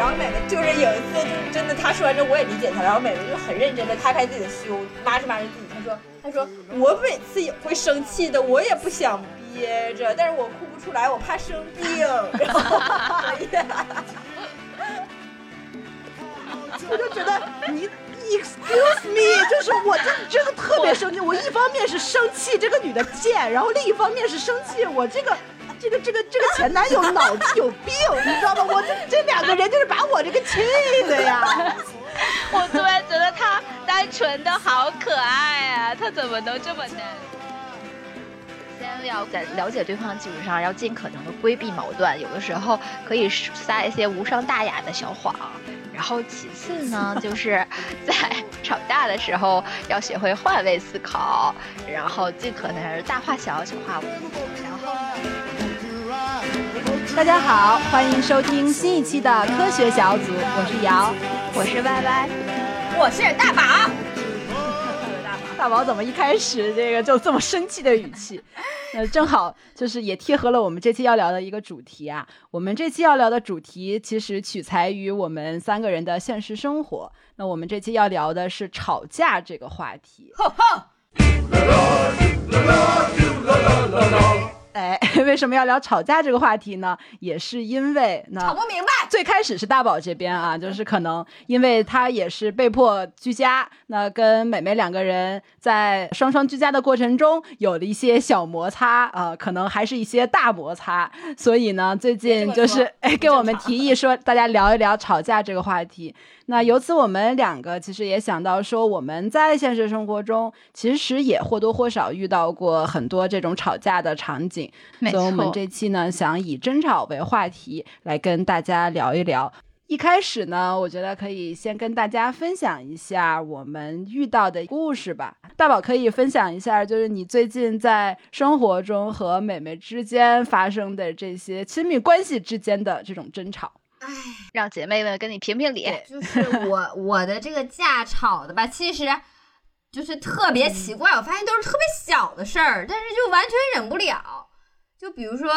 然后美美就是有一次就是真的，她说完之后我也理解她，然后美美就很认真的摊开自己的胸，抹着抹着自己，她说她说我每次也会生气的，我也不想憋着，但是我哭不出来，我怕生病，然后。我就觉得你 excuse me，就是我真的真的特别生气。我一方面是生气这个女的贱，然后另一方面是生气我这个这个这个这个前男友脑子有病，你知道吗？我这这两个人就是把我这个气的呀。我突然觉得他单纯的好可爱啊，他怎么能这么难？先要在了解对方的基础上，要尽可能的规避矛盾，有的时候可以撒一些无伤大雅的小谎。然后其次呢，就是在吵架的时候要学会换位思考，然后尽可能大话小，小话无。然后呢，大家好，欢迎收听新一期的科学小组，我是瑶，我是歪歪，我是大宝。大宝怎么一开始这个就这么生气的语气？那正好就是也贴合了我们这期要聊的一个主题啊。我们这期要聊的主题其实取材于我们三个人的现实生活。那我们这期要聊的是吵架这个话题。哎，为什么要聊吵架这个话题呢？也是因为呢，吵不明白。最开始是大宝这边啊，就是可能因为他也是被迫居家，那跟美美两个人在双双居家的过程中有了一些小摩擦啊，可能还是一些大摩擦，所以呢，最近就是哎，给我们提议说，大家聊一聊吵架这个话题。那由此，我们两个其实也想到说，我们在现实生活中其实也或多或少遇到过很多这种吵架的场景。所以，我们这期呢，想以争吵为话题来跟大家聊一聊。一开始呢，我觉得可以先跟大家分享一下我们遇到的故事吧。大宝可以分享一下，就是你最近在生活中和美美之间发生的这些亲密关系之间的这种争吵。唉，让姐妹们跟你评评理。就是我 我的这个架吵的吧，其实就是特别奇怪。我发现都是特别小的事儿，但是就完全忍不了。就比如说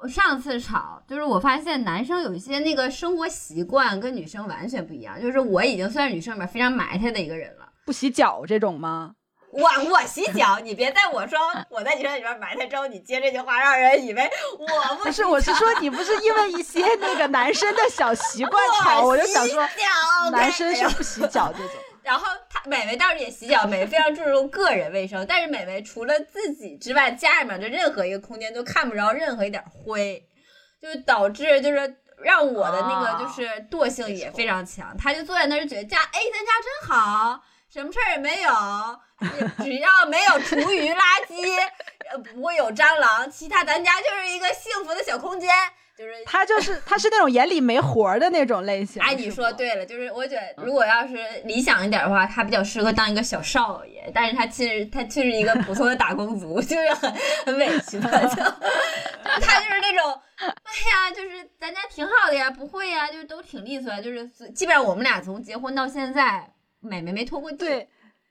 我上次吵，就是我发现男生有一些那个生活习惯跟女生完全不一样。就是我已经算是女生里面非常埋汰的一个人了，不洗脚这种吗？我我洗脚，你别在我说我在女生里边埋汰之后，你接这句话，让人以为我不是。我是说你不是因为一些那个男生的小习惯吵，我就想说男生是不洗脚这种。然后他美美倒是也洗脚，美美非常注重个人卫生，但是美美除了自己之外，家里面的任何一个空间都看不着任何一点灰，就导致就是让我的那个就是惰性也非常强。他就坐在那儿就觉得家哎咱家真好，什么事儿也没有。只要没有厨余垃圾，呃，不会有蟑螂，其他咱家就是一个幸福的小空间。就是他就是他是那种眼里没活的那种类型。哎，你说对了，就是我觉得如果要是理想一点的话，他比较适合当一个小少爷，但是他其实他却是一个普通的打工族，就是很很委屈的，就他就是那种，哎呀，就是咱家挺好的呀，不会呀，就是都挺利索，就是基本上我们俩从结婚到现在，美美没拖过地。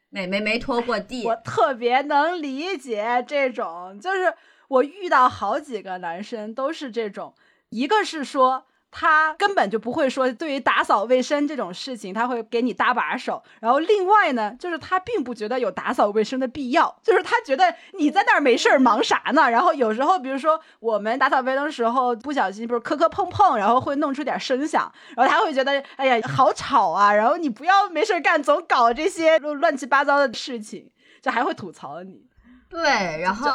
美美没拖过地，我特别能理解这种，就是我遇到好几个男生都是这种，一个是说。他根本就不会说，对于打扫卫生这种事情，他会给你搭把手。然后另外呢，就是他并不觉得有打扫卫生的必要，就是他觉得你在那儿没事儿忙啥呢？然后有时候，比如说我们打扫卫生的时候不小心，不是磕磕碰碰，然后会弄出点声响，然后他会觉得，哎呀，好吵啊！然后你不要没事干，总搞这些乱七八糟的事情，就还会吐槽你。对，然后。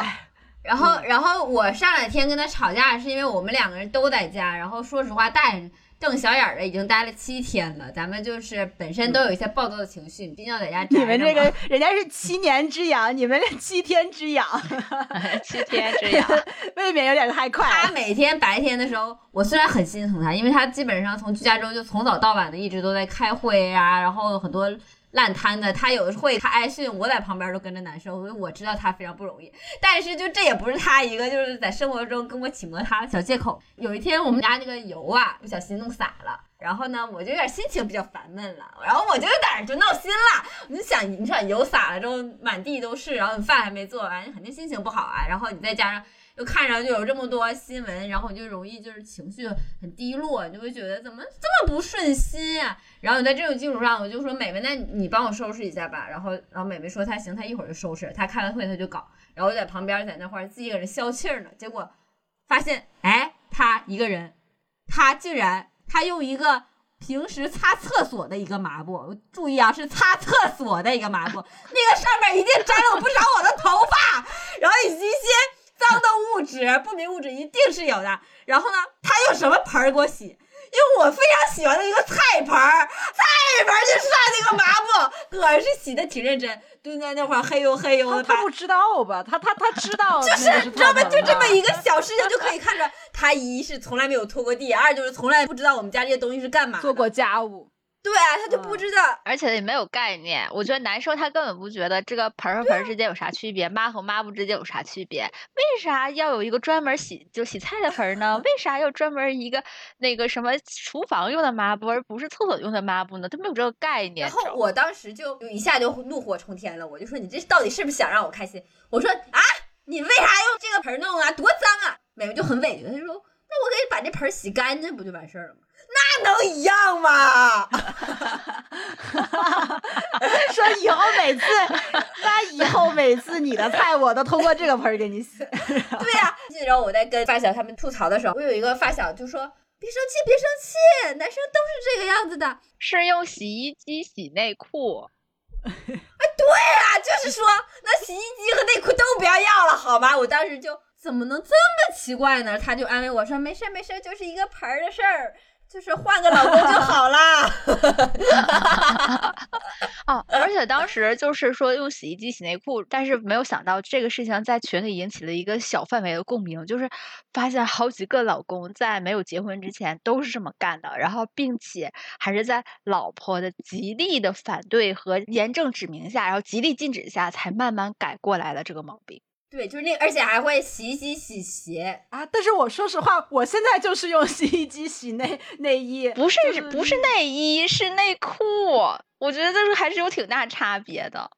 然后，然后我上两天跟他吵架，是因为我们两个人都在家。然后说实话，大眼瞪小眼的已经待了七天了。咱们就是本身都有一些暴躁的情绪，毕竟要在家。你们这个人家是七年之痒，你们 七天之痒，七天之痒未免有点太快。他每天白天的时候，我虽然很心疼他，因为他基本上从居家之后就从早到晚的一直都在开会啊，然后很多。烂摊子，他有的会他挨训，我在旁边都跟着难受，所以我知道他非常不容易。但是就这也不是他一个就是在生活中跟我起摩擦的小借口。有一天我们家那个油啊不小心弄洒了，然后呢我就有点心情比较烦闷了，然后我就有点就闹心了，我就想你想油洒了之后满地都是，然后你饭还没做完，你肯定心情不好啊。然后你再加上就看着就有这么多新闻，然后你就容易就是情绪很低落，你就会觉得怎么这么不顺心呀、然后在这种基础上，我就说美美，那你帮我收拾一下吧。然后然后美美说她行，她一会儿就收拾。她开完会她就搞，然后我在旁边在那块儿自己一个人消气儿呢。结果发现，哎，她一个人，她竟然她用一个。平时擦厕所的一个抹布，注意啊，是擦厕所的一个抹布，那个上面一定沾了不少我的头发，然后以及一些脏的物质、不明物质一定是有的。然后呢，他用什么盆儿给我洗？用我非常喜欢的一个菜盆儿，菜盆儿就涮那个抹布，可是洗的挺认真，蹲在那块儿嘿呦嘿呦的。他他不知道吧？他他他知道，就是你知道吗？就这么一个小事情就可以看出来，他一是从来没有拖过地，二就是从来不知道我们家这些东西是干嘛，做过家务。对啊，他就不知道，而且也没有概念。我觉得男生他根本不觉得这个盆和盆之间有啥区别，抹和抹布之间有啥区别。为啥要有一个专门洗就洗菜的盆呢？为啥要专门一个那个什么厨房用的抹布，而不是厕所用的抹布呢？他没有这个概念。然后我当时就一下就怒火冲天了，我就说你这到底是不是想让我开心？我说啊，你为啥用这个盆弄啊？多脏啊！美美就很委屈，她就说那我给你把这盆洗干净不就完事儿了吗？那能一样吗？说以后每次，那以后每次你的菜我都通过这个盆给你洗。对呀、啊，然后我在跟发小他们吐槽的时候，我有一个发小就说：“别生气，别生气，男生都是这个样子的。”是用洗衣机洗内裤。哎，对呀、啊，就是说那洗衣机和内裤都不要要了，好吗？我当时就怎么能这么奇怪呢？他就安慰我说：“没事没事，就是一个盆儿的事儿。”就是换个老公就好啦。哦，而且当时就是说用洗衣机洗内裤，但是没有想到这个事情在群里引起了一个小范围的共鸣，就是发现好几个老公在没有结婚之前都是这么干的，然后并且还是在老婆的极力的反对和严正指明下，然后极力禁止下，才慢慢改过来了这个毛病。对，就是那，而且还会洗衣机洗鞋啊！但是我说实话，我现在就是用洗衣机洗内内衣，不是、就是、不是内衣，是内裤。我觉得就是还是有挺大差别的，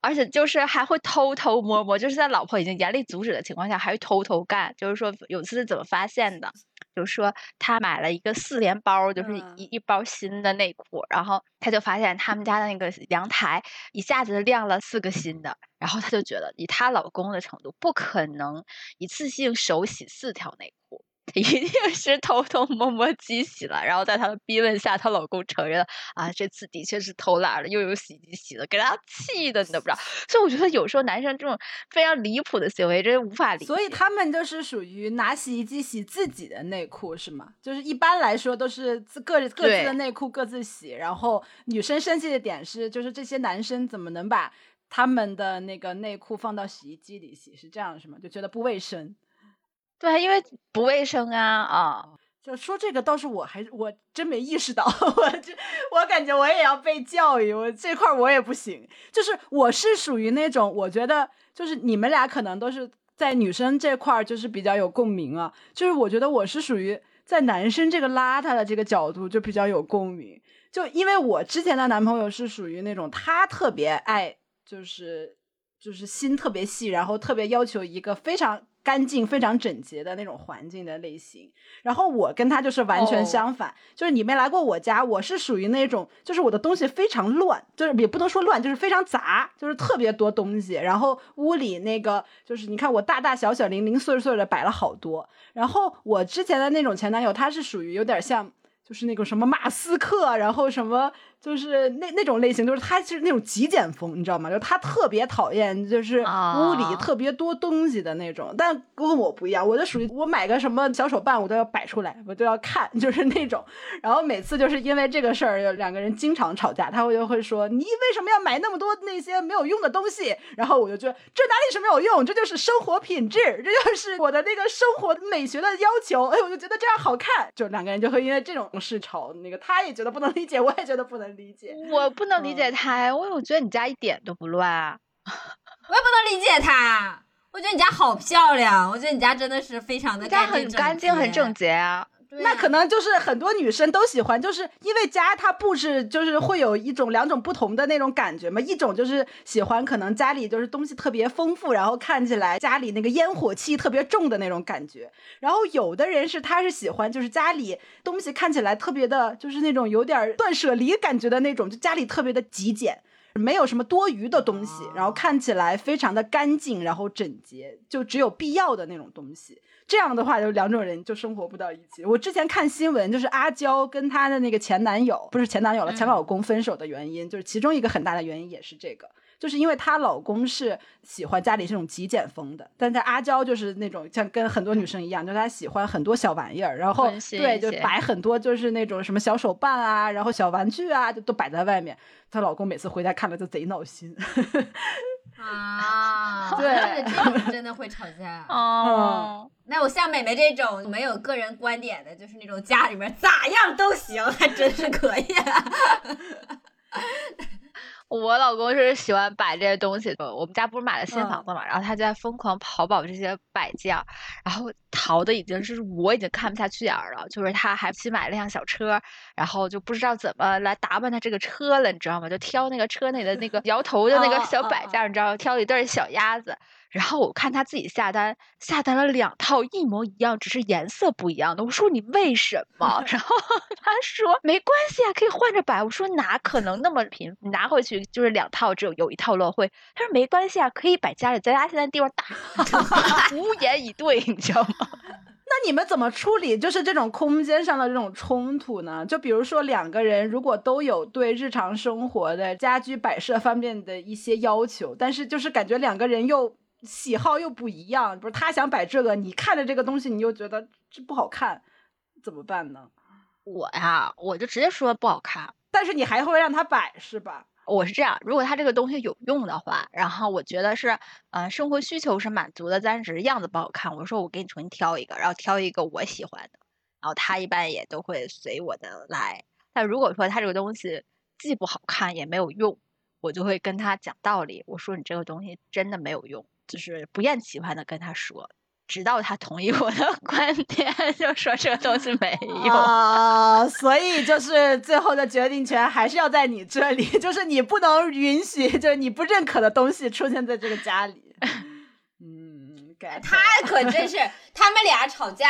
而且就是还会偷偷摸摸，就是在老婆已经严厉阻止的情况下，还会偷偷干。就是说有次是怎么发现的？就是说他买了一个四连包，就是一一包新的内裤，然后他就发现他们家的那个阳台一下子晾了四个新的，然后他就觉得以她老公的程度，不可能一次性手洗四条内裤。一定是偷偷摸摸机洗了，然后在她的逼问下，她老公承认啊，这次的确是偷懒了，又有洗衣机洗了，给她气的你都不知道。所以我觉得有时候男生这种非常离谱的行为，真无法理解。所以他们就是属于拿洗衣机洗自己的内裤是吗？就是一般来说都是自各各自的内裤各自洗，然后女生生气的点是，就是这些男生怎么能把他们的那个内裤放到洗衣机里洗？是这样是吗？就觉得不卫生。对，因为不卫生啊啊！就说这个倒是我还我真没意识到，我这我感觉我也要被教育，我这块我也不行。就是我是属于那种，我觉得就是你们俩可能都是在女生这块就是比较有共鸣啊。就是我觉得我是属于在男生这个邋遢的这个角度就比较有共鸣。就因为我之前的男朋友是属于那种他特别爱，就是就是心特别细，然后特别要求一个非常。干净、非常整洁的那种环境的类型，然后我跟他就是完全相反，oh. 就是你没来过我家，我是属于那种，就是我的东西非常乱，就是也不能说乱，就是非常杂，就是特别多东西，然后屋里那个就是你看我大大小小、零零碎碎的摆了好多，然后我之前的那种前男友，他是属于有点像。就是那个什么马斯克，然后什么就是那那种类型，就是他是那种极简风，你知道吗？就是他特别讨厌就是屋里特别多东西的那种。啊、但跟我不一样，我就属于我买个什么小手办，我都要摆出来，我都要看，就是那种。然后每次就是因为这个事儿，两个人经常吵架，他会就会说你为什么要买那么多那些没有用的东西？然后我就觉得这哪里是没有用，这就是生活品质，这就是我的那个生活美学的要求。哎，我就觉得这样好看，就两个人就会因为这种。事吵那个，他也觉得不能理解，我也觉得不能理解。我不能理解他，因为我觉得你家一点都不乱啊。我也不能理解他，我觉得你家好漂亮，我觉得你家真的是非常的干净很干净、很整洁啊。那可能就是很多女生都喜欢，就是因为家它布置就是会有一种两种不同的那种感觉嘛。一种就是喜欢可能家里就是东西特别丰富，然后看起来家里那个烟火气特别重的那种感觉。然后有的人是他是喜欢就是家里东西看起来特别的，就是那种有点断舍离感觉的那种，就家里特别的极简。没有什么多余的东西，然后看起来非常的干净，然后整洁，就只有必要的那种东西。这样的话，就两种人就生活不到一起。我之前看新闻，就是阿娇跟她的那个前男友，不是前男友了，前老公分手的原因，就是其中一个很大的原因也是这个。就是因为她老公是喜欢家里这种极简风的，但是阿娇就是那种像跟很多女生一样，就她喜欢很多小玩意儿，然后对，就摆很多就是那种什么小手办啊，然后小玩具啊，就都摆在外面。她老公每次回家看了就贼闹心。啊，对，这种真的会吵架。哦，那我像美美这种没有个人观点的，就是那种家里面咋样都行，还真是可以。我老公是喜欢摆这些东西的。我们家不是买了新房子嘛，然后他就在疯狂淘宝这些摆件，然后淘的已经是我已经看不下去眼了。就是他还新买了辆小车，然后就不知道怎么来打扮他这个车了，你知道吗？就挑那个车内的那个摇头的那个小摆件，你知道吗，挑了一对小鸭子。然后我看他自己下单，下单了两套一模一样，只是颜色不一样的。我说你为什 么？然后他说没关系啊，可以换着摆。我说哪可能那么频？你拿回去就是两套，只有有一套落灰。他说没关系啊，可以摆家里，咱家现在地方大，无言以对，你知道吗？那你们怎么处理就是这种空间上的这种冲突呢？就比如说两个人如果都有对日常生活的家居摆设方面的一些要求，但是就是感觉两个人又。喜好又不一样，不是他想摆这个，你看着这个东西，你又觉得这不好看，怎么办呢？我呀，我就直接说不好看，但是你还会让他摆是吧？我是这样，如果他这个东西有用的话，然后我觉得是，嗯，生活需求是满足的，但只是样子不好看，我说我给你重新挑一个，然后挑一个我喜欢的，然后他一般也都会随我的来。但如果说他这个东西既不好看也没有用，我就会跟他讲道理，我说你这个东西真的没有用。就是不厌其烦的跟他说，直到他同意我的 观点，就说这个东西没用啊。所以就是最后的决定权还是要在你这里，就是你不能允许，就是你不认可的东西出现在这个家里。嗯，他可真是，他们俩吵架，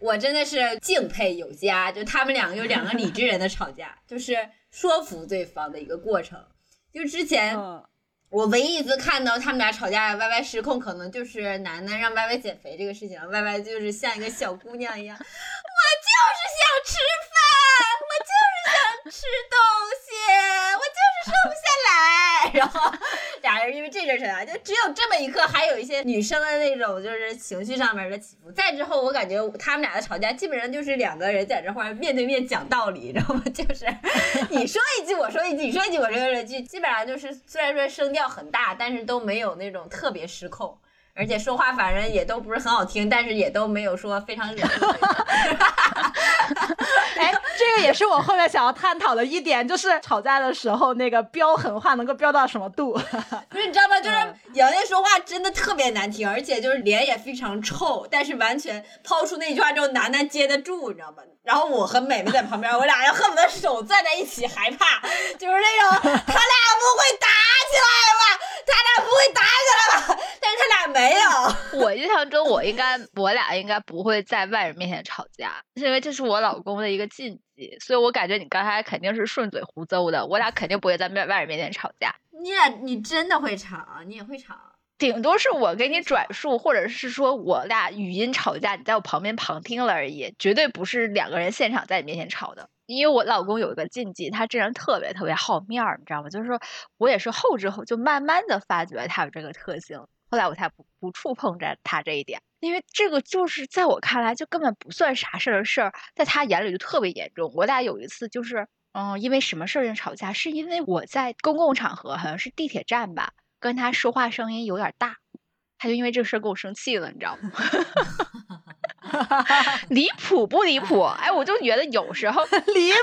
我真的是敬佩有加。就他们两个，有两个理智人的吵架，就是说服对方的一个过程。就之前。我唯一一次看到他们俩吵架歪歪失控，可能就是楠楠让歪歪减肥这个事情，歪歪就是像一个小姑娘一样，我就是想吃饭，我就是想吃东西，我就下来，然后俩人因为这事吵架，就只有这么一刻，还有一些女生的那种就是情绪上面的起伏。再之后，我感觉他们俩的吵架基本上就是两个人在这块面对面讲道理，你知道吗？就是你说一句我说一句，你说一句我说一句，基本上就是虽然说声调很大，但是都没有那种特别失控。而且说话反正也都不是很好听，但是也都没有说非常恶心。哎，这个也是我后面想要探讨的一点，就是吵架的时候那个飙狠话能够飙到什么度？不是你知道吗？就是杨烨说话真的特别难听，而且就是脸也非常臭，但是完全抛出那句话之后，楠楠接得住，你知道吗？然后我和美美在旁边，我俩要恨不得手攥在一起，害怕，就是那种 他俩不会打起来吧？他俩不会打起来吧？但是他俩没有。我印象中，我应该我俩应该不会在外人面前吵架，是因为这是我老公的一个禁忌，所以我感觉你刚才肯定是顺嘴胡诌的。我俩肯定不会在外外人面前吵架。你俩你真的会吵？你也会吵？顶多是我给你转述，或者是说我俩语音吵架，你在我旁边旁听了而已，绝对不是两个人现场在你面前吵的。因为我老公有一个禁忌，他这人特别特别好面儿，你知道吗？就是说我也是后知后就慢慢的发觉他有这个特性，后来我才不不触碰着他这一点，因为这个就是在我看来就根本不算啥事儿的事儿，在他眼里就特别严重。我俩有一次就是，嗯，因为什么事儿吵架，是因为我在公共场合，好像是地铁站吧。跟他说话声音有点大，他就因为这事儿跟我生气了，你知道吗？离谱不离谱？哎，我就觉得有时候 离谱。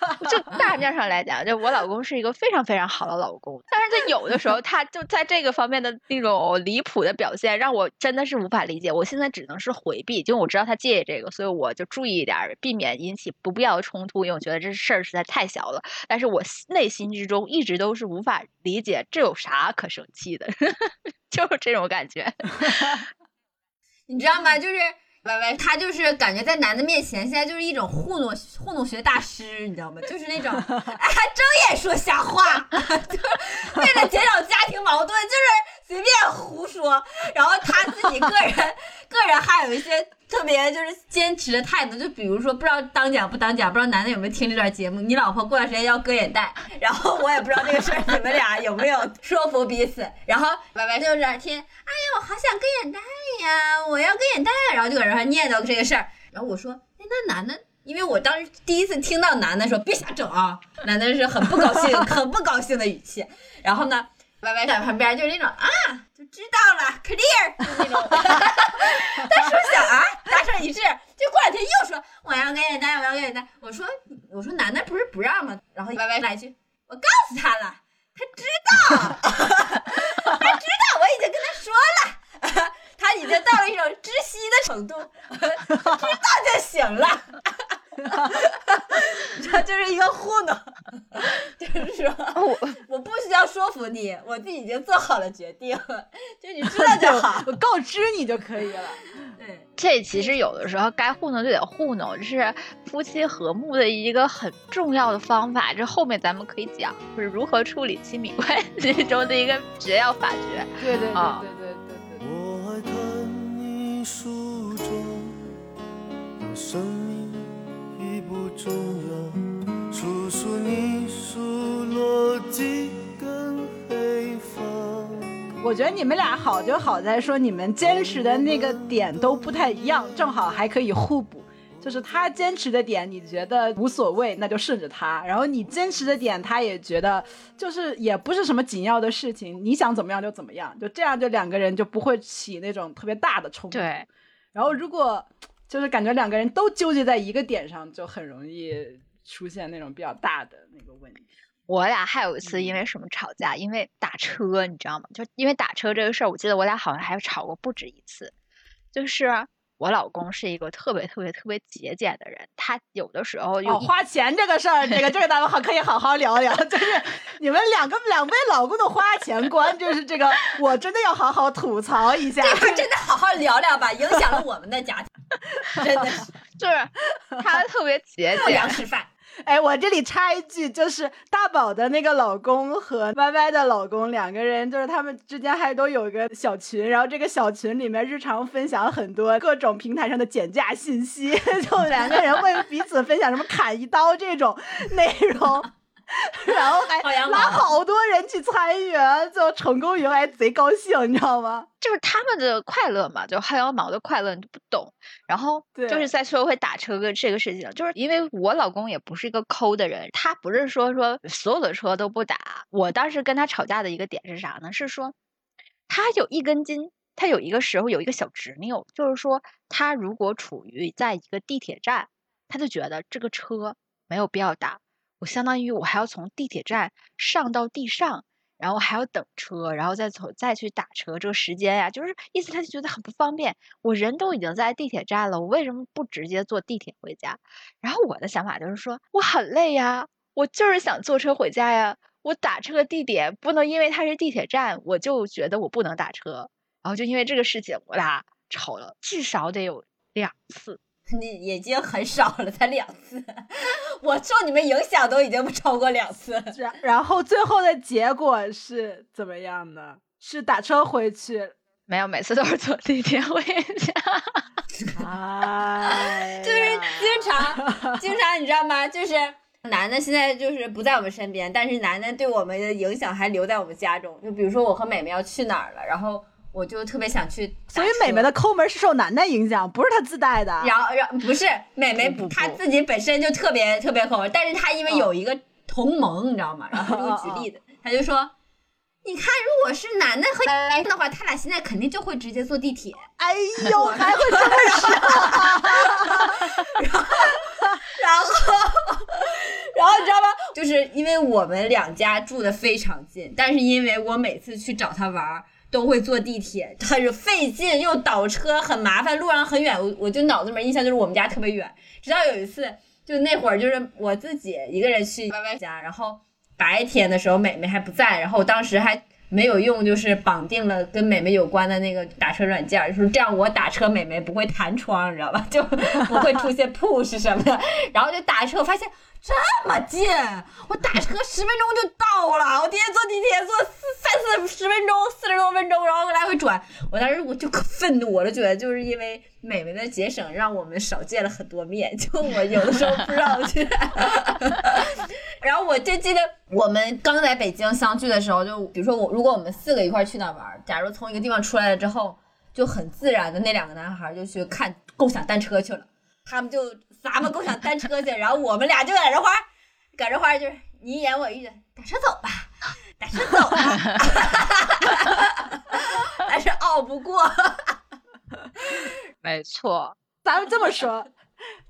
就大面上来讲，就我老公是一个非常非常好的老公，但是他有的时候他就在这个方面的那种离谱的表现，让我真的是无法理解。我现在只能是回避，就我知道他介意这个，所以我就注意一点，避免引起不必要的冲突，因为我觉得这事儿实在太小了。但是我内心之中一直都是无法理解，这有啥可生气的？就是这种感觉，你知道吗？就是。歪歪，他就是感觉在男的面前，现在就是一种糊弄糊弄学大师，你知道吗？就是那种，哎，睁眼说瞎话，就是为了减少家庭矛盾，就是随便胡说。然后他自己个人，个人还有一些。特别就是坚持的态度，就比如说不知道当讲不当讲，不知道楠楠有没有听这段节目。你老婆过段时间要割眼袋，然后我也不知道这个事儿你们俩有没有说服彼此。然后 白白就是听，哎呀，我好想割眼袋呀，我要割眼袋，然后就搁这还念叨这个事儿。然后我说，哎，那楠楠，因为我当时第一次听到楠楠说别瞎整啊，楠楠是很不高兴、很不高兴的语气。然后呢，歪歪在旁边就是那种啊。就知道了，clear，就那种。但是我想啊，达成一致。就过两天又说我要给你带，我要给你带。我说我说楠楠不是不让吗？然后歪歪来一句，我告诉他了，他知道，他知道，我已经跟他说了，他已经到了一种窒息的程度，知道就行了。这就是一个糊弄，就是说，我我不需要说服你，我自己已经做好了决定，就你知道就 好，我告知你就可以了。对，这其实有的时候该糊弄就得糊弄，这是夫妻和睦的一个很重要的方法。这后面咱们可以讲，就是如何处理亲密关系中的一个绝要法诀。对对对对对对我觉得你们俩好就好在说你们坚持的那个点都不太一样，正好还可以互补。就是他坚持的点你觉得无所谓，那就顺着他；然后你坚持的点他也觉得就是也不是什么紧要的事情，你想怎么样就怎么样，就这样就两个人就不会起那种特别大的冲突。对，然后如果。就是感觉两个人都纠结在一个点上，就很容易出现那种比较大的那个问题。我俩还有一次因为什么吵架？因为打车，你知道吗？就因为打车这个事儿，我记得我俩好像还吵过不止一次。就是。我老公是一个特别特别特别节俭的人，他有的时候有花钱这个事儿，这个这个咱们好可以好好聊聊。就是你们两个两位老公的花钱观，就是这个，我真的要好好吐槽一下。这块真的好好聊聊吧，影响了我们的家庭，真的 就是他特别节俭，粮食饭。哎，我这里插一句，就是大宝的那个老公和歪歪的老公两个人，就是他们之间还都有一个小群，然后这个小群里面日常分享很多各种平台上的减价信息，就两个人会彼此分享什么砍一刀这种内容。然后还拉好多人去参与，最后成功以后还贼高兴，你知道吗？就是他们的快乐嘛，就薅羊毛的快乐，你不懂。然后就是在说会打车个这个事情，就是因为我老公也不是一个抠的人，他不是说说所有的车都不打。我当时跟他吵架的一个点是啥呢？是说他有一根筋，他有一个时候有一个小执拗，就是说他如果处于在一个地铁站，他就觉得这个车没有必要打。我相当于我还要从地铁站上到地上，然后还要等车，然后再从再去打车，这个时间呀，就是意思他就觉得很不方便。我人都已经在地铁站了，我为什么不直接坐地铁回家？然后我的想法就是说，我很累呀，我就是想坐车回家呀。我打车的地点不能因为它是地铁站，我就觉得我不能打车。然后就因为这个事情，我俩吵了至少得有两次。你已经很少了，才两次。我受你们影响都已经不超过两次。然后最后的结果是怎么样呢？是打车回去？没有，每次都是坐地铁回家。哎，就是经常，经常你知道吗？就是男的现在就是不在我们身边，但是男的对我们的影响还留在我们家中。就比如说我和美美要去哪儿了，然后。我就特别想去，所以美美的抠门是受楠楠影响，不是她自带的。然后，然后不是美美，她自己本身就特别特别抠门，但是她因为有一个同盟，你知道吗？然后就举例子，她就说：“你看，如果是男的和男的话，他俩现在肯定就会直接坐地铁。”哎呦，还会这么说？然后，然后，然后你知道吗？就是因为我们两家住的非常近，但是因为我每次去找他玩都会坐地铁，很费劲又倒车，很麻烦，路上很远，我我就脑子里面印象就是我们家特别远。直到有一次，就那会儿就是我自己一个人去歪歪家，然后白天的时候美美还不在，然后我当时还。没有用，就是绑定了跟美美有关的那个打车软件，就是这样，我打车美美不会弹窗，你知道吧？就不会出现 push 什么的。然后就打车，我发现这么近，我打车十分钟就到了。我天天坐地铁坐四三四十分钟，四十多分钟，然后来回转。我当时我就可愤怒，我就觉得就是因为美美的节省，让我们少见了很多面。就我有的时候不知道去。然后我就记得我们刚在北京相聚的时候，就比如说我，如果我们四个一块去那玩，假如从一个地方出来了之后，就很自然的那两个男孩就去看共享单车去了，他们就咱们共享单车去，然后我们俩就在这花，搁这花就是你一言我一语，打车走吧，打车走吧，但是拗不过，没错，咱们这么说。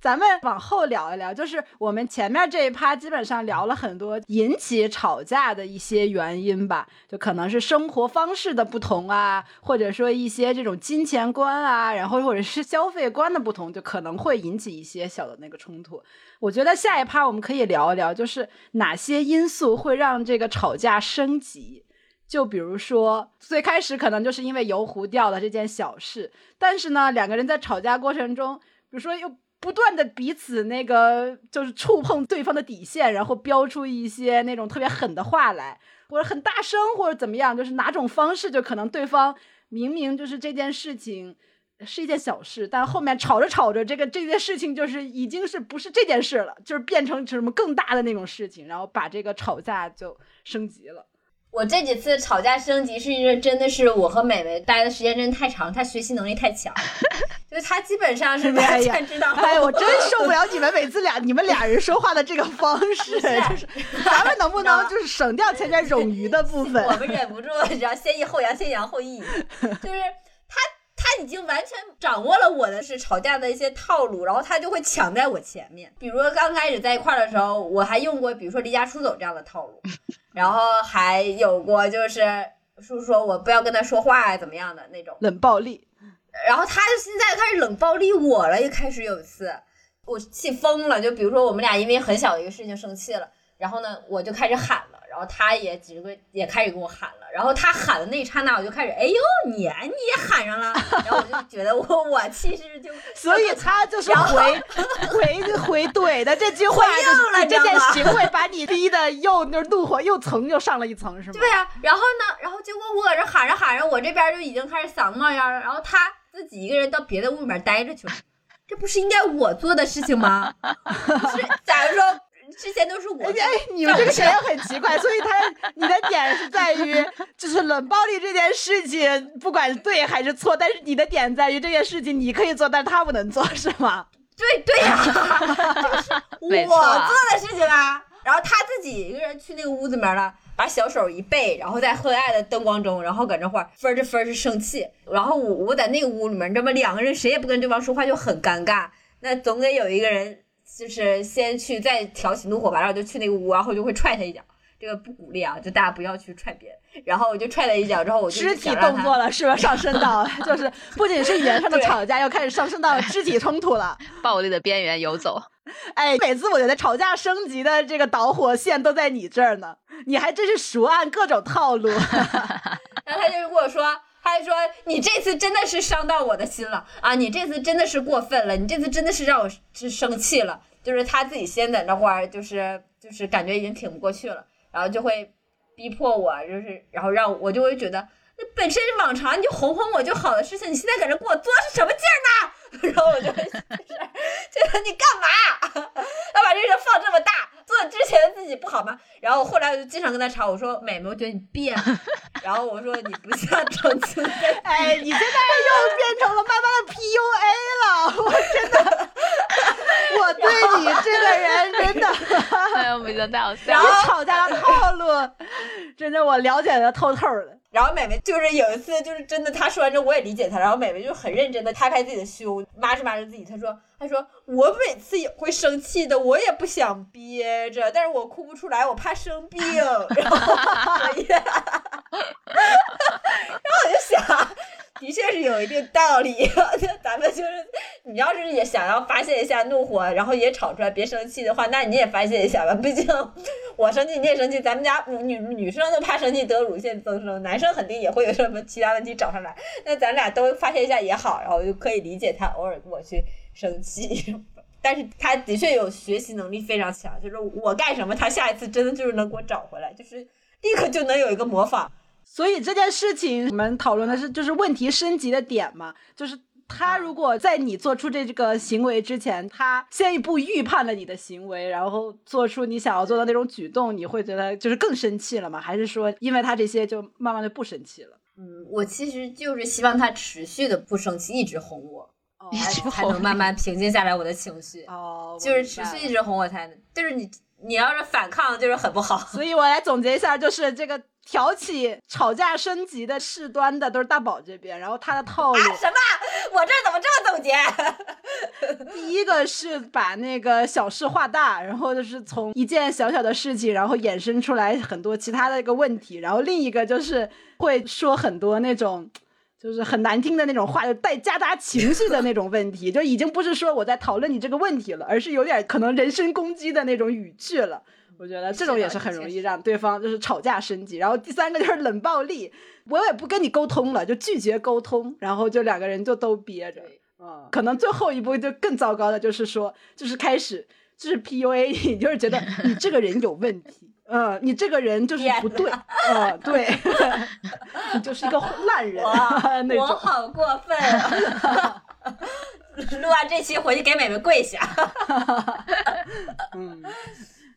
咱们往后聊一聊，就是我们前面这一趴基本上聊了很多引起吵架的一些原因吧，就可能是生活方式的不同啊，或者说一些这种金钱观啊，然后或者是消费观的不同，就可能会引起一些小的那个冲突。我觉得下一趴我们可以聊一聊，就是哪些因素会让这个吵架升级。就比如说最开始可能就是因为油壶掉了这件小事，但是呢，两个人在吵架过程中，比如说又。不断的彼此那个就是触碰对方的底线，然后飙出一些那种特别狠的话来，或者很大声，或者怎么样，就是哪种方式，就可能对方明明就是这件事情是一件小事，但后面吵着吵着，这个这件事情就是已经是不是这件事了，就是变成什么更大的那种事情，然后把这个吵架就升级了。我这几次吵架升级，是因为真的是我和美美待的时间真的太长，她学习能力太强，就是她基本上是完全知道。哎，我 真受不了你们每次俩你们俩人说话的这个方式，就是咱们能不能就是省掉前面冗余的部分？我们忍不住，你知道，先抑后扬，先扬后抑，就是已经完全掌握了我的是吵架的一些套路，然后他就会抢在我前面。比如说刚开始在一块儿的时候，我还用过，比如说离家出走这样的套路。然后还有过，就是叔叔说我不要跟他说话呀，怎么样的那种冷暴力。然后他现在开始冷暴力我了，一开始有一次，我气疯了。就比如说我们俩因为很小的一个事情生气了，然后呢，我就开始喊了。然后他也几个也开始跟我喊了，然后他喊的那一刹那，我就开始，哎呦你你也喊上了，然后我就觉得我我其实就，所以他就是回回回怼的这句话，了这件行为把你逼的又那怒火又层又上了一层，是吗？对呀，然后呢，然后结果我搁这喊着喊着，我这边就已经开始嗓子冒烟了，然后他自己一个人到别的屋里面待着去了，这不是应该我做的事情吗？是，假如说。之前都是我，哎，你们这个想法很奇怪，所以他你的点是在于，就是冷暴力这件事情，不管对还是错，但是你的点在于这件事情你可以做，但是他不能做，是吗？对对呀，这是我做的事情啊。然后他自己一个人去那个屋子里面了，把小手一背，然后在昏暗的灯光中，然后搁那块分着分着生气。然后我我在那个屋里面，这么两个人谁也不跟对方说话，就很尴尬。那总得有一个人。就是先去再挑起怒火吧，然后就去那个屋，然后就会踹他一脚。这个不鼓励啊，就大家不要去踹别人。然后我就踹他一脚，之后我就肢体动作了，是吧？上升到 就是不仅是语言上的吵架，又开始上升到肢体冲突了，暴力的边缘游走。哎，每次我觉得吵架升级的这个导火线都在你这儿呢，你还真是熟谙各种套路。然后他就跟我说。他还说：“你这次真的是伤到我的心了啊！你这次真的是过分了，你这次真的是让我是生气了。就是他自己先在那块儿，就是就是感觉已经挺不过去了，然后就会逼迫我，就是然后让我就会觉得，那本身往常你就哄哄我就好的事情，你现在搁这给我作是什么劲儿呢？然后我就就是觉得你干嘛 要把这事放这么大？”做之前的自己不好吗？然后后来我就经常跟他吵，我说：“美美，我觉得你变了。”然后我说：“你不像曾经的。”哎，你现在又变成了妈妈的 PUA 了，我真的，我对你这个人真的，哎呦，没想到，然后吵架的套路，真的我了解的透透的。然后美美就是有一次，就是真的，她说完之后我也理解她，然后美美就很认真的拍拍自己的胸，抹着抹着自己，她说，他说我每次也会生气的，我也不想憋着，但是我哭不出来，我怕生病，然后，然后我就想。的确是有一定道理，就咱们就是，你要是也想要发泄一下怒火，然后也吵出来，别生气的话，那你也发泄一下吧。毕竟我生气你也生气，咱们家女女生都怕生气得乳腺增生，男生肯定也会有什么其他问题找上来。那咱俩都发泄一下也好，然后就可以理解他偶尔跟我去生气。但是他的确有学习能力非常强，就是我干什么，他下一次真的就是能给我找回来，就是立刻就能有一个模仿。所以这件事情，我们讨论的是就是问题升级的点嘛，就是他如果在你做出这个行为之前，他先一步预判了你的行为，然后做出你想要做的那种举动，你会觉得就是更生气了吗？还是说因为他这些就慢慢的不生气了？嗯，我其实就是希望他持续的不生气，一直哄我，才才能慢慢平静下来我的情绪。哦，就是持续一直哄我才能，就是你你要是反抗，就是很不好。所以我来总结一下，就是这个。挑起吵架升级的事端的都是大宝这边，然后他的套路什么？我这怎么这么总结？第一个是把那个小事化大，然后就是从一件小小的事情，然后衍生出来很多其他的一个问题，然后另一个就是会说很多那种就是很难听的那种话，就带夹杂情绪的那种问题，就已经不是说我在讨论你这个问题了，而是有点可能人身攻击的那种语句了。我觉得这种也是很容易让对方就是吵架升级，然后第三个就是冷暴力，我也不跟你沟通了，就拒绝沟通，然后就两个人就都憋着，嗯，可能最后一步就更糟糕的，就是说，就是开始就是 PUA 你，就是觉得你这个人有问题，嗯，你这个人就是不对，嗯，对，你就是一个烂人，那种，我好过分，录完这期回去给美美跪下，嗯。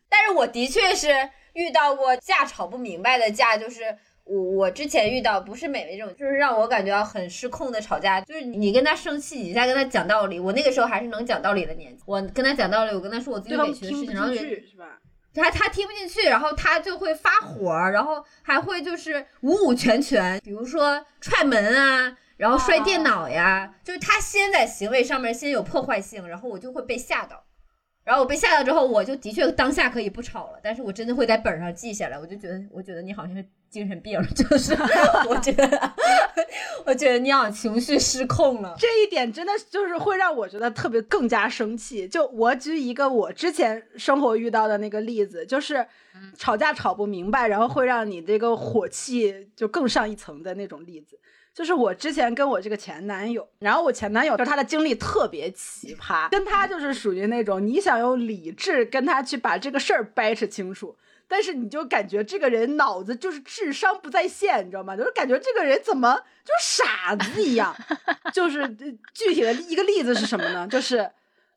但是我的确是遇到过架吵不明白的架，就是我我之前遇到不是美美这种，就是让我感觉到很失控的吵架，就是你跟他生气，你再跟他讲道理，我那个时候还是能讲道理的年纪，我跟他讲道理，我跟他说我自己委屈的事情，然后是吧？他他听不进去，然后他就会发火，然后还会就是五五全全，比如说踹门啊，然后摔电脑呀，就是他先在行为上面先有破坏性，然后我就会被吓到。然后我被吓到之后，我就的确当下可以不吵了，但是我真的会在本上记下来。我就觉得，我觉得你好像是精神病，就是我觉得，我觉得你好像情绪失控了。这一点真的就是会让我觉得特别更加生气。就我举一个我之前生活遇到的那个例子，就是吵架吵不明白，然后会让你这个火气就更上一层的那种例子。就是我之前跟我这个前男友，然后我前男友就是他的经历特别奇葩，跟他就是属于那种你想用理智跟他去把这个事儿掰扯清楚，但是你就感觉这个人脑子就是智商不在线，你知道吗？就是感觉这个人怎么就傻子一样。就是具体的一个例子是什么呢？就是。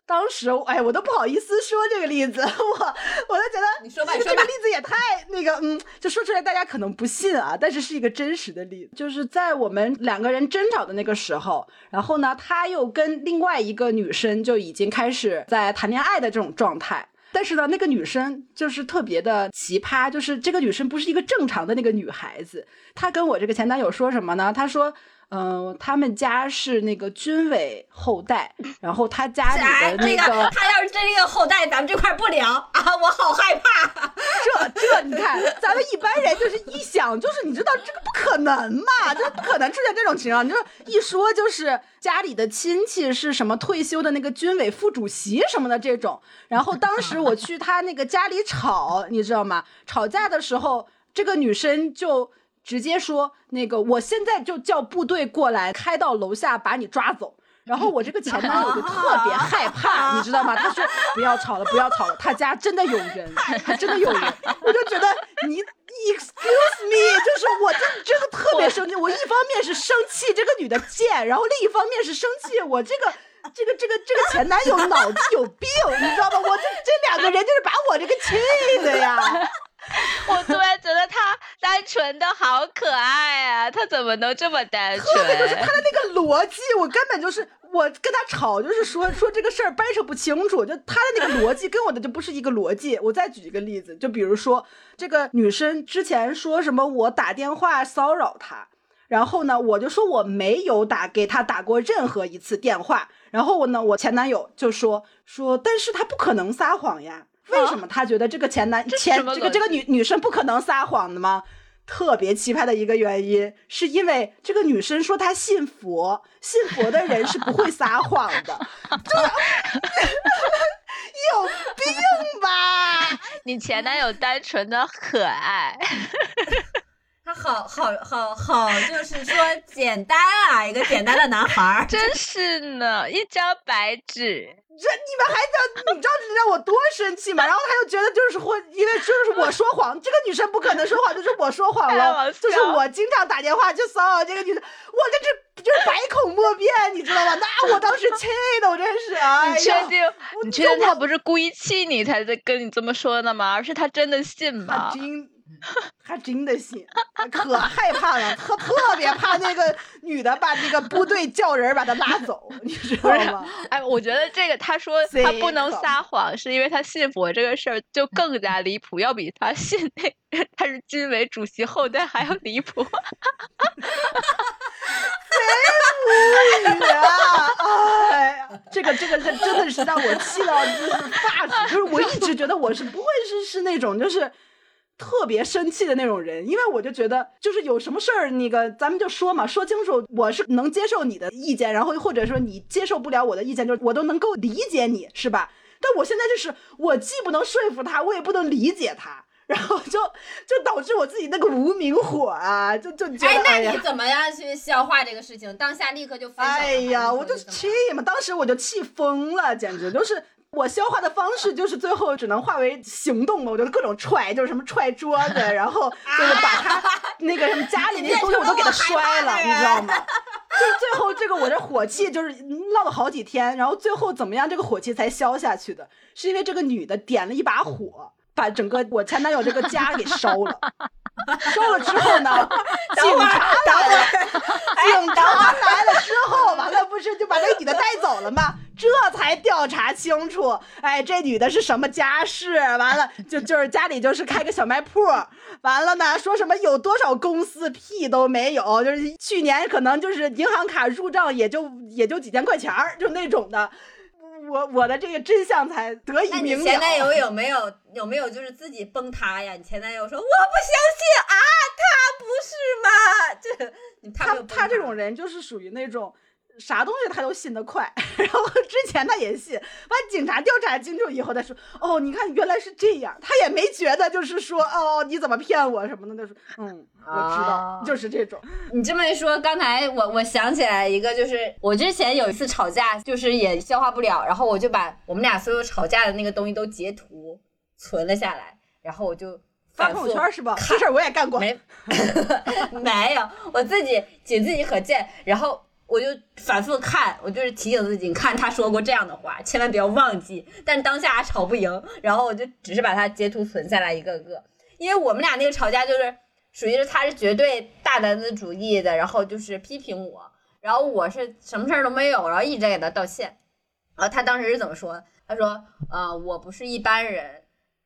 当时，哎，我都不好意思说这个例子，我我都觉得，你说吧，这个例子也太那个，嗯，就说出来大家可能不信啊，但是是一个真实的例子，就是在我们两个人争吵的那个时候，然后呢，他又跟另外一个女生就已经开始在谈恋爱的这种状态，但是呢，那个女生就是特别的奇葩，就是这个女生不是一个正常的那个女孩子，她跟我这个前男友说什么呢？她说。嗯，他们家是那个军委后代，然后他家里的那个，他要是真这个后代，咱们这块不聊啊，我好害怕。这这，你看，咱们一般人就是一想，就是你知道这个不可能嘛，就是不可能出现这种情况。你说一说就是家里的亲戚是什么退休的那个军委副主席什么的这种，然后当时我去他那个家里吵，你知道吗？吵架的时候，这个女生就。直接说那个，我现在就叫部队过来，开到楼下把你抓走。然后我这个前男友就特别害怕，你知道吗？他说不要吵了，不要吵了，他家真的有人，他真的有人。我就觉得你 excuse me，就是我真真的特别生气。我一方面是生气这个女的贱，然后另一方面是生气我这个这个这个这个前男友脑子有病，你知道吗？我这这两个人就是把我这个气的呀。我突然觉得他单纯的好可爱啊！他怎么能这么单纯？特别就是他的那个逻辑，我根本就是我跟他吵，就是说 说这个事儿掰扯不清楚，就他的那个逻辑跟我的就不是一个逻辑。我再举一个例子，就比如说这个女生之前说什么我打电话骚扰她，然后呢我就说我没有打给她打过任何一次电话，然后我呢我前男友就说说，但是他不可能撒谎呀。为什么他觉得这个前男前这个这个女女生不可能撒谎的吗？特别奇葩的一个原因，是因为这个女生说她信佛，信佛的人是不会撒谎的，有病吧？你前男友单纯的可爱，他好好好好，就是说简单啊，一个简单的男孩，真是呢，一张白纸。这你们还叫你知道这让我多生气吗？然后他又觉得就是会，因为就是我说谎，这个女生不可能说谎，就是我说谎了，就是我经常打电话去骚扰这个女生，我这这就是百口莫辩，你知道吗？那我当时气的我真是，哎呀，你确定？你确定他不是故意气你才在跟你这么说的吗？而是他真的信吗？的信，他可害怕了，他特别怕那个女的把那个部队叫人把他拉走，你知道吗？哎，我觉得这个他说他不能撒谎，是因为他信佛这个事儿就更加离谱，要比他信那他是军委主席后代还要离谱。贼无语啊！哎呀，这个这个这真的是让我气到就是发指，就是我一直觉得我是不会是是那种就是。特别生气的那种人，因为我就觉得，就是有什么事儿，那个咱们就说嘛，说清楚。我是能接受你的意见，然后或者说你接受不了我的意见，就是我都能够理解你，是吧？但我现在就是，我既不能说服他，我也不能理解他，然后就就导致我自己那个无名火啊，就就觉得。哎，那你怎么样去消化这个事情？当下立刻就分手？哎呀，我就气嘛，当时我就气疯了，简直就是。我消化的方式就是最后只能化为行动嘛，我就各种踹，就是什么踹桌子，然后就是把他那个什么家里那些东西我都给他摔了，你知道吗？就最后这个我这火气就是闹了好几天，然后最后怎么样，这个火气才消下去的，是因为这个女的点了一把火，把整个我前男友这个家给烧了。烧了之后呢，警察来了，警察来了之后，完了不是就把那女的带走了吗？这才调查清楚，哎，这女的是什么家世？完了就就是家里就是开个小卖铺，完了呢说什么有多少公司屁都没有，就是去年可能就是银行卡入账也就也就几千块钱儿，就那种的。我我的这个真相才得以明了。前男友有没有有没有就是自己崩塌呀？你前男友说我不相信啊，他不是吗？这他他这种人就是属于那种。啥东西他都信得快，然后之前他也信，把警察调查清楚以后，他说：“哦，你看原来是这样。”他也没觉得就是说：“哦，你怎么骗我什么的。”他说：“嗯，我知道，就是这种。”你这么一说，刚才我我想起来一个，就是我之前有一次吵架，就是也消化不了，然后我就把我们俩所有吵架的那个东西都截图存了下来，然后我就发朋友圈是吧？这事儿我也干过，没没有，我自己仅自己可见，然后。我就反复看，我就是提醒自己，看他说过这样的话，千万不要忘记。但当下吵不赢，然后我就只是把他截图存下来一个个。因为我们俩那个吵架就是属于是他是绝对大男子主义的，然后就是批评我，然后我是什么事儿都没有，然后一直在给他道歉。然后他当时是怎么说？他说：“呃，我不是一般人，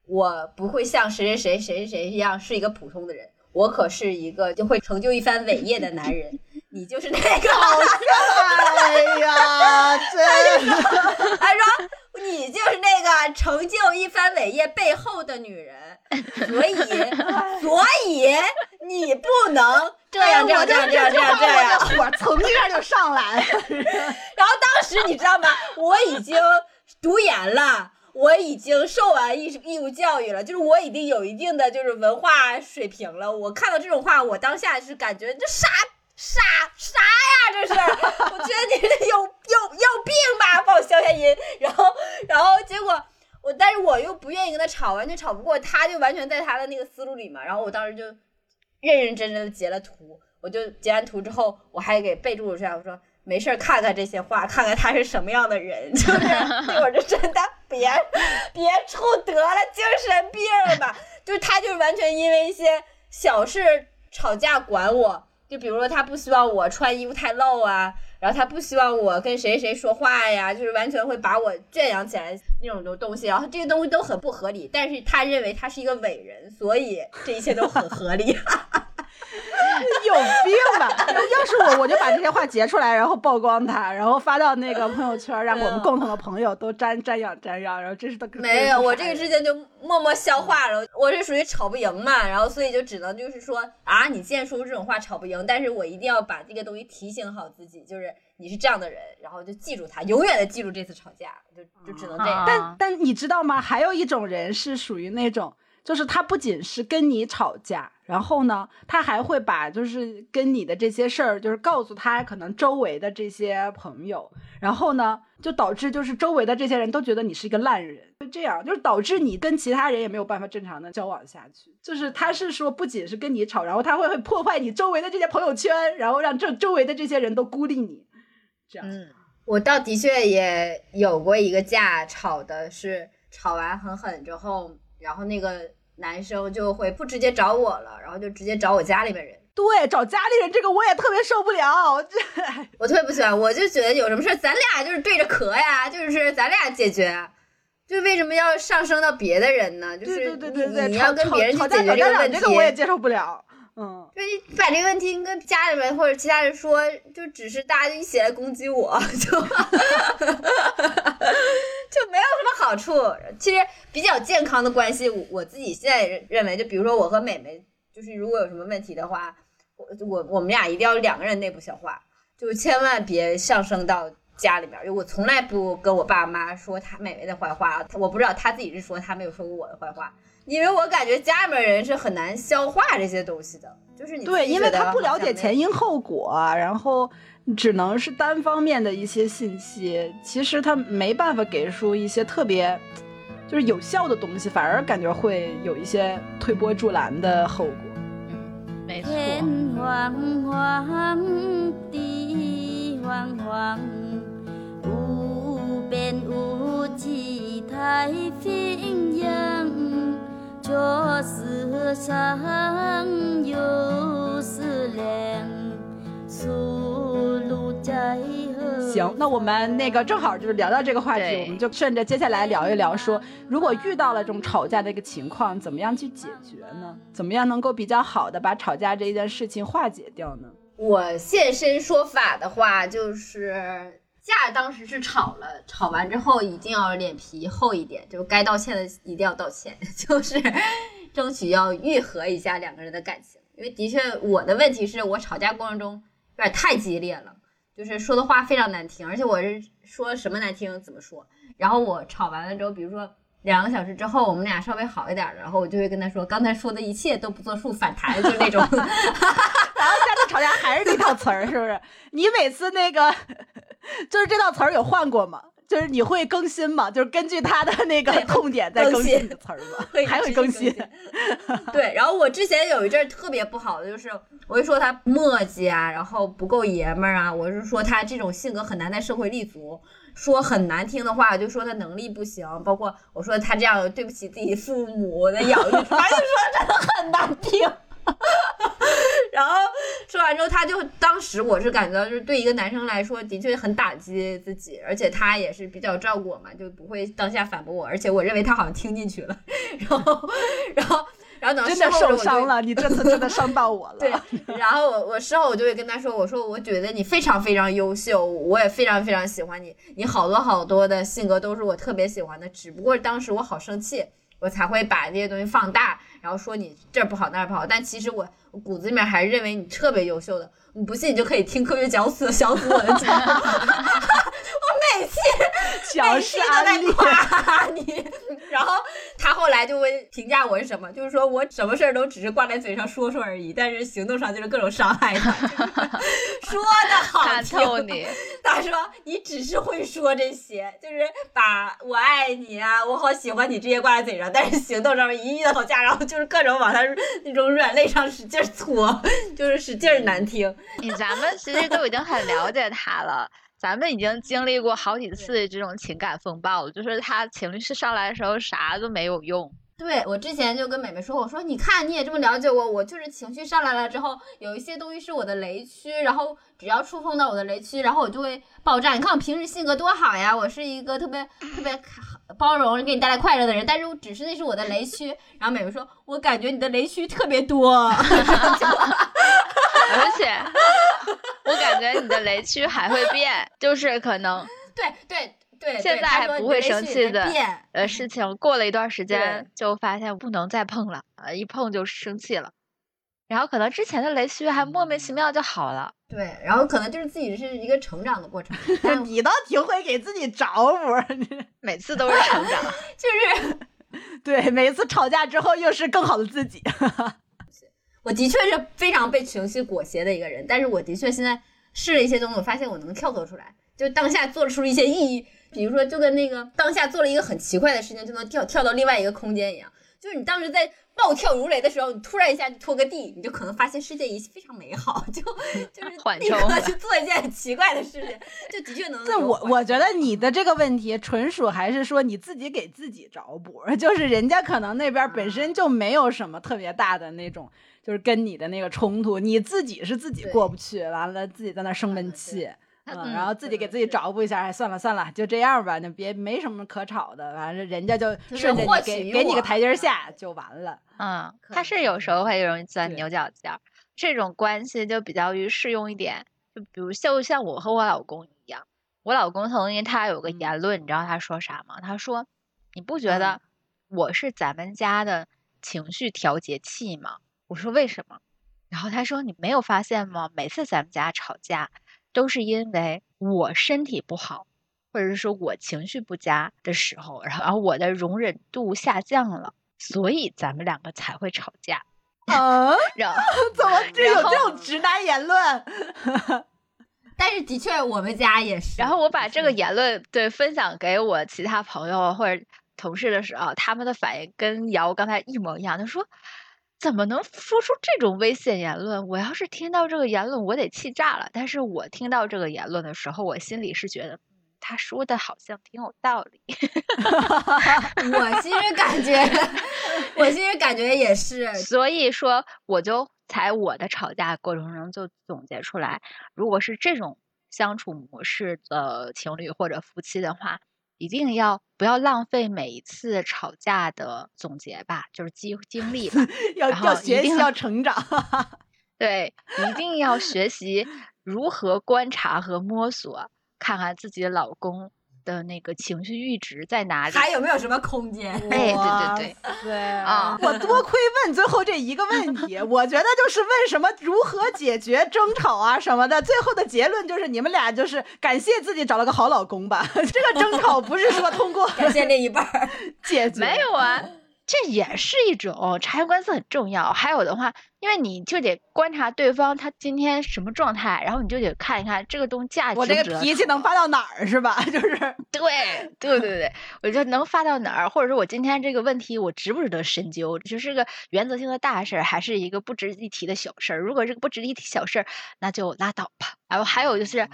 我不会像谁谁谁谁谁谁一样是一个普通的人，我可是一个就会成就一番伟业的男人。”你就是那个，哎呀，真的。他说你就是那个成就一番伟业背后的女人，所以，所以你不能这样这样这样这样这样这样，火蹭一下就上来了。然后当时你知道吗？我已经读研了，我已经受完义义务教育了，就是我已经有一定的就是文化水平了。我看到这种话，我当下是感觉这傻。啥啥呀？这是，我觉得你是有有有病吧？帮我消下音。然后，然后结果我，但是我又不愿意跟他吵，完全吵不过，他就完全在他的那个思路里嘛。然后我当时就认认真真的截了图，我就截完图之后，我还给备注了这样，我说没事看看这些话，看看他是什么样的人。就是那会儿就真的别别处得了精神病吧，就是他就是完全因为一些。小事吵架管我，就比如说他不希望我穿衣服太露啊，然后他不希望我跟谁谁说话呀，就是完全会把我圈养起来那种的东西，然后这些东西都很不合理，但是他认为他是一个伟人，所以这一切都很合理。要是我，我就把这些话截出来，然后曝光他，然后发到那个朋友圈，让我们共同的朋友都瞻瞻仰瞻仰。然后这是他没有，我这个之前就默默消化了。我是属于吵不赢嘛，然后所以就只能就是说啊，你既然说出这种话，吵不赢，但是我一定要把这个东西提醒好自己，就是你是这样的人，然后就记住他，永远的记住这次吵架，就就只能这样。但但你知道吗？还有一种人是属于那种。就是他不仅是跟你吵架，然后呢，他还会把就是跟你的这些事儿，就是告诉他可能周围的这些朋友，然后呢，就导致就是周围的这些人都觉得你是一个烂人，就这样，就是导致你跟其他人也没有办法正常的交往下去。就是他是说，不仅是跟你吵，然后他会会破坏你周围的这些朋友圈，然后让这周围的这些人都孤立你。这样，嗯，我倒的确也有过一个架，吵的是吵完很狠之后。然后那个男生就会不直接找我了，然后就直接找我家里面人。对，找家里人这个我也特别受不了，这 我特别不喜欢。我就觉得有什么事咱俩就是对着壳呀，就是咱俩解决。就为什么要上升到别的人呢？就是对对对对，你要跟别人去解决这个问题，这个我也接受不了。嗯，就你把这个问题跟家里面或者其他人说，就只是大家就一起来攻击我，就 就没有什么好处。其实比较健康的关系，我自己现在认为，就比如说我和美美，就是如果有什么问题的话，我我我们俩一定要两个人内部消化，就千万别上升到家里面。就我从来不跟我爸妈说他美美的坏话，我不知道他自己是说他没有说过我的坏话。因为我感觉家里面人是很难消化这些东西的，就是你对，因为他不了解前因后果，然后只能是单方面的一些信息，其实他没办法给出一些特别就是有效的东西，反而感觉会有一些推波助澜的后果。嗯，没错。行，那我们那个正好就是聊到这个话题，我们就顺着接下来聊一聊，说如果遇到了这种吵架的一个情况，怎么样去解决呢？怎么样能够比较好的把吵架这一件事情化解掉呢？我现身说法的话，就是。架当时是吵了，吵完之后一定要脸皮厚一点，就该道歉的一定要道歉，就是争取要愈合一下两个人的感情。因为的确，我的问题是我吵架过程中有点太激烈了，就是说的话非常难听，而且我是说什么难听怎么说。然后我吵完了之后，比如说两个小时之后，我们俩稍微好一点了，然后我就会跟他说，刚才说的一切都不作数，反弹，就那种。然后下次吵架还是那套词儿，是不是？你每次那个。就是这套词儿有换过吗？就是你会更新吗？就是根据他的那个痛点再更新词儿吗？还会更新。对，然后我之前有一阵特别不好的，就是我就说他墨迹啊，然后不够爷们儿啊，我是说他这种性格很难在社会立足。说很难听的话，就说他能力不行，包括我说他这样对不起自己父母的养育，反正说真的很难听。然后说完之后，他就当时我是感觉到，就是对一个男生来说，的确很打击自己，而且他也是比较照顾我嘛，就不会当下反驳我，而且我认为他好像听进去了。然后，然后，然后等真的受伤了，你这次真的伤到我了。对，然后我我事后我就会跟他说，我说我觉得你非常非常优秀，我也非常非常喜欢你，你好多好多的性格都是我特别喜欢的，只不过当时我好生气。我才会把这些东西放大，然后说你这儿不好那儿不好，但其实我我骨子里面还是认为你特别优秀的。你不信，你就可以听科学讲死小组的节目。我每期每期都 在夸你，然后他后来就会评价我是什么，就是说我什么事儿都只是挂在嘴上说说而已，但是行动上就是各种伤害他。说的好听，他说你只是会说这些，就是把我爱你啊，我好喜欢你这些挂在嘴上，但是行动上面一遇到吵架，然后就是各种往他那种软肋上使劲搓，就是使劲难听。你咱们其实都已经很了解他了，咱们已经经历过好几次这种情感风暴了。就是他情绪上来的时候啥都没有用，对我之前就跟美美说，我说你看你也这么了解我，我就是情绪上来了之后，有一些东西是我的雷区，然后只要触碰到我的雷区，然后我就会爆炸。你看我平时性格多好呀，我是一个特别特别包容，给你带来快乐的人，但是我只是那是我的雷区。然后美美说，我感觉你的雷区特别多，而且我感觉你的雷区还会变，就是可能对对。对，现在还不会生气的呃事情，过了一段时间就发现不能再碰了，呃，一碰就生气了。然后可能之前的雷区还莫名其妙就好了。对，然后可能就是自己是一个成长的过程。你倒挺会给自己找补，每次都是成长。就是对，每次吵架之后又是更好的自己。我的确是非常被情绪裹挟的一个人，但是我的确现在试了一些东西，我发现我能跳脱出来，就当下做出了一些意义。比如说，就跟那个当下做了一个很奇怪的事情，就能跳跳到另外一个空间一样。就是你当时在暴跳如雷的时候，你突然一下就拖个地，你就可能发现世界一非常美好，就就 是立刻去做一件很奇怪的事情，就的确能。这我我觉得你的这个问题纯属还是说你自己给自己找补，就是人家可能那边本身就没有什么特别大的那种，就是跟你的那个冲突，你自己是自己过不去，完了自己在那生闷气。嗯，然后自己给自己找补一下，哎，算了算了，就这样吧，那别没什么可吵的，完了人家就顺着你给给你个台阶下就完了。嗯，他是有时候会容易钻牛角尖，这种关系就比较于适用一点，就比如就像我和我老公一样，我老公曾经他有个言论，你知道他说啥吗？他说，你不觉得我是咱们家的情绪调节器吗？我说为什么？然后他说你没有发现吗？每次咱们家吵架。都是因为我身体不好，或者是说我情绪不佳的时候，然后我的容忍度下降了，所以咱们两个才会吵架。嗯？然后 怎么就有这种直男言论？但是的确，我们家也是。然后我把这个言论对分享给我其他朋友或者同事的时候，他们的反应跟瑶刚才一模一样，他说。怎么能说出这种危险言论？我要是听到这个言论，我得气炸了。但是我听到这个言论的时候，我心里是觉得，他说的好像挺有道理。我其实感觉，我其实感觉也是。所以说，我就在我的吵架过程中就总结出来，如果是这种相处模式的情侣或者夫妻的话。一定要不要浪费每一次吵架的总结吧，就是经经历吧，要要学习要成长，对，一定要学习如何观察和摸索，看看自己的老公。的那个情绪阈值在哪里？还有没有什么空间？哎，对对对对啊！我多亏问最后这一个问题，我觉得就是问什么如何解决争吵啊什么的，最后的结论就是你们俩就是感谢自己找了个好老公吧。这个争吵不是说通过感谢另一半解决，没有啊。这也是一种察言观色很重要。还有的话，因为你就得观察对方他今天什么状态，然后你就得看一看这个东西价值。我这个脾气能发到哪儿是吧？就是对对对对，我就能发到哪儿，或者说我今天这个问题我值不值得深究？就是个原则性的大事儿，还是一个不值一提的小事儿？如果这个不值一提小事儿，那就拉倒吧。然后还有就是，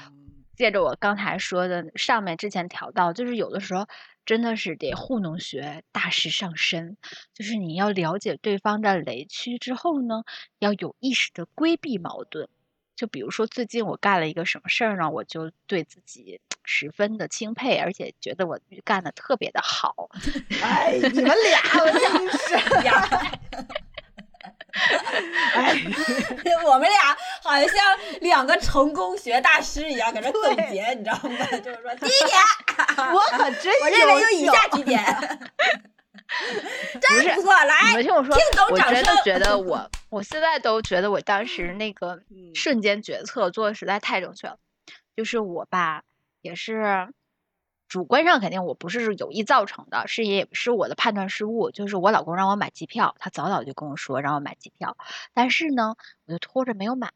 借着我刚才说的上面之前调到，就是有的时候。真的是得糊弄学大师上身，就是你要了解对方的雷区之后呢，要有意识的规避矛盾。就比如说最近我干了一个什么事儿呢，我就对自己十分的钦佩，而且觉得我干的特别的好。哎，你们俩 真是 呀！哎，我们俩好像像两个成功学大师一样，搁这总结，你知道吗？就是说，第一点，我可真我认为有以下几点，真不错。来，听我说，我真的觉得我，我现在都觉得我当时那个瞬间决策做的实在太正确了。就是我吧，也是。主观上肯定我不是有意造成的，是也是我的判断失误。就是我老公让我买机票，他早早就跟我说让我买机票，但是呢，我就拖着没有买。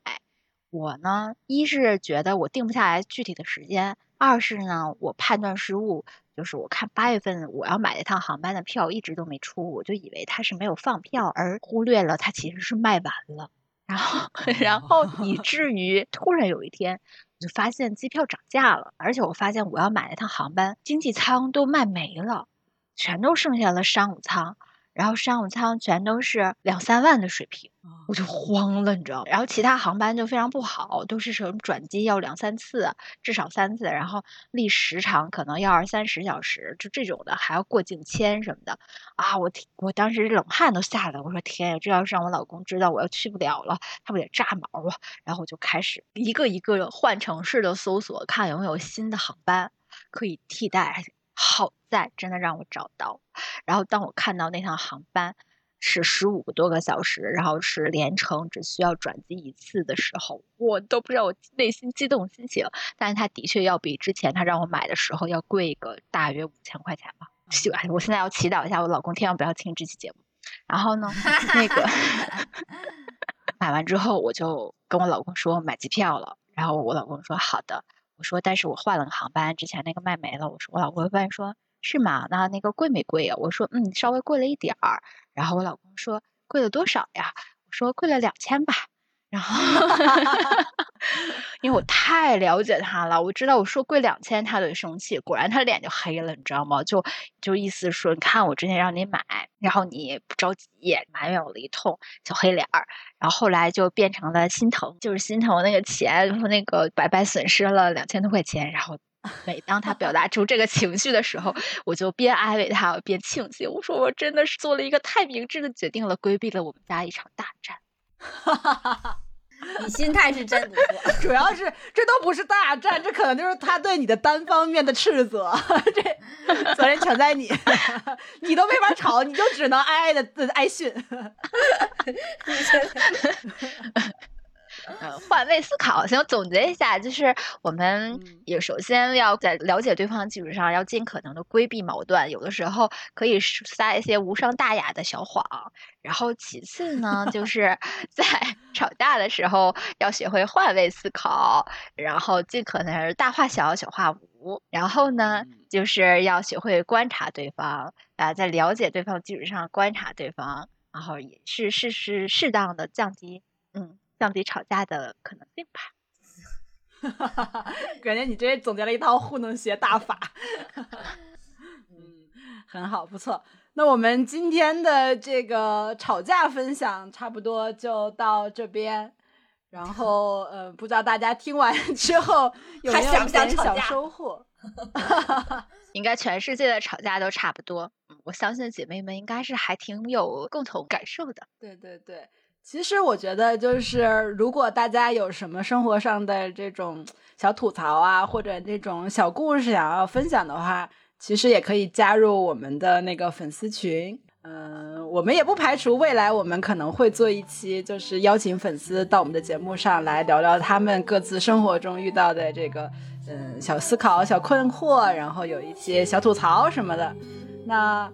我呢，一是觉得我定不下来具体的时间，二是呢，我判断失误，就是我看八月份我要买一趟航班的票一直都没出，我就以为他是没有放票，而忽略了他其实是卖完了。然后，然后以至于突然有一天。就发现机票涨价了，而且我发现我要买那趟航班经济舱都卖没了，全都剩下了商务舱。然后商务舱全都是两三万的水平，我就慌了，你知道。然后其他航班就非常不好，都是什么转机要两三次，至少三次，然后历时长可能要二三十小时，就这种的还要过境签什么的啊！我我当时冷汗都下来，我说天呀，这要是让我老公知道我要去不了了，他不得炸毛啊！然后我就开始一个一个换城市的搜索，看有没有新的航班可以替代。好在真的让我找到，然后当我看到那趟航班是十五个多个小时，然后是连程只需要转机一次的时候，我都不知道我内心激动心情。但是它的确要比之前他让我买的时候要贵个大约五千块钱吧。我现在要祈祷一下我老公千万不要听这期节目。然后呢，那个 买完之后我就跟我老公说买机票了，然后我老公说好的。我说，但是我换了个航班，之前那个卖没了。我说，我老公问说，是吗？那那个贵没贵呀？我说，嗯，稍微贵了一点儿。然后我老公说，贵了多少呀？我说，贵了两千吧。然后，因为我太了解他了，我知道我说贵两千他会生气，果然他脸就黑了，你知道吗？就就意思说，你看我之前让你买，然后你不着急，埋怨我了一通，小黑脸儿。然后后来就变成了心疼，就是心疼那个钱，那个白白损失了两千多块钱。然后每当他表达出这个情绪的时候，我就边安慰他边庆幸，我说我真的是做了一个太明智的决定了，规避了我们家一场大战。哈哈哈哈你心态是真不错，主要是这都不是大战，这可能就是他对你的单方面的斥责，这责任全在你，你都没法吵，你就只能挨挨的挨训。呃，换位思考，先总结一下，就是我们也首先要在了解对方的基础上，要尽可能的规避矛盾，有的时候可以撒一些无伤大雅的小谎。然后其次呢，就 是在吵架的时候要学会换位思考，然后尽可能是大话小，小话无。然后呢，就是要学会观察对方，啊，在了解对方的基础上观察对方，然后也是适适适当的降低，嗯。降低吵架的可能性吧，感觉你这总结了一套糊弄学大法，嗯，很好，不错。那我们今天的这个吵架分享差不多就到这边，然后呃，不知道大家听完之后 有没有点小收获？应该全世界的吵架都差不多，我相信姐妹们应该是还挺有共同感受的。对对对。其实我觉得，就是如果大家有什么生活上的这种小吐槽啊，或者这种小故事想要分享的话，其实也可以加入我们的那个粉丝群。嗯，我们也不排除未来我们可能会做一期，就是邀请粉丝到我们的节目上来聊聊他们各自生活中遇到的这个嗯小思考、小困惑，然后有一些小吐槽什么的。那。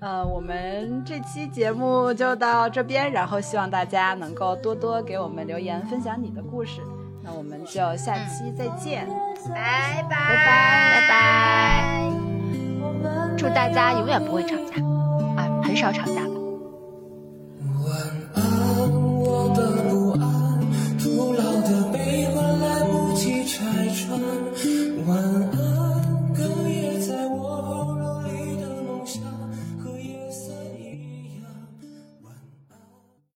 呃，我们这期节目就到这边，然后希望大家能够多多给我们留言，分享你的故事。那我们就下期再见，拜拜拜拜拜拜，祝大家永远不会吵架，啊，很少吵架吧。晚安，我的。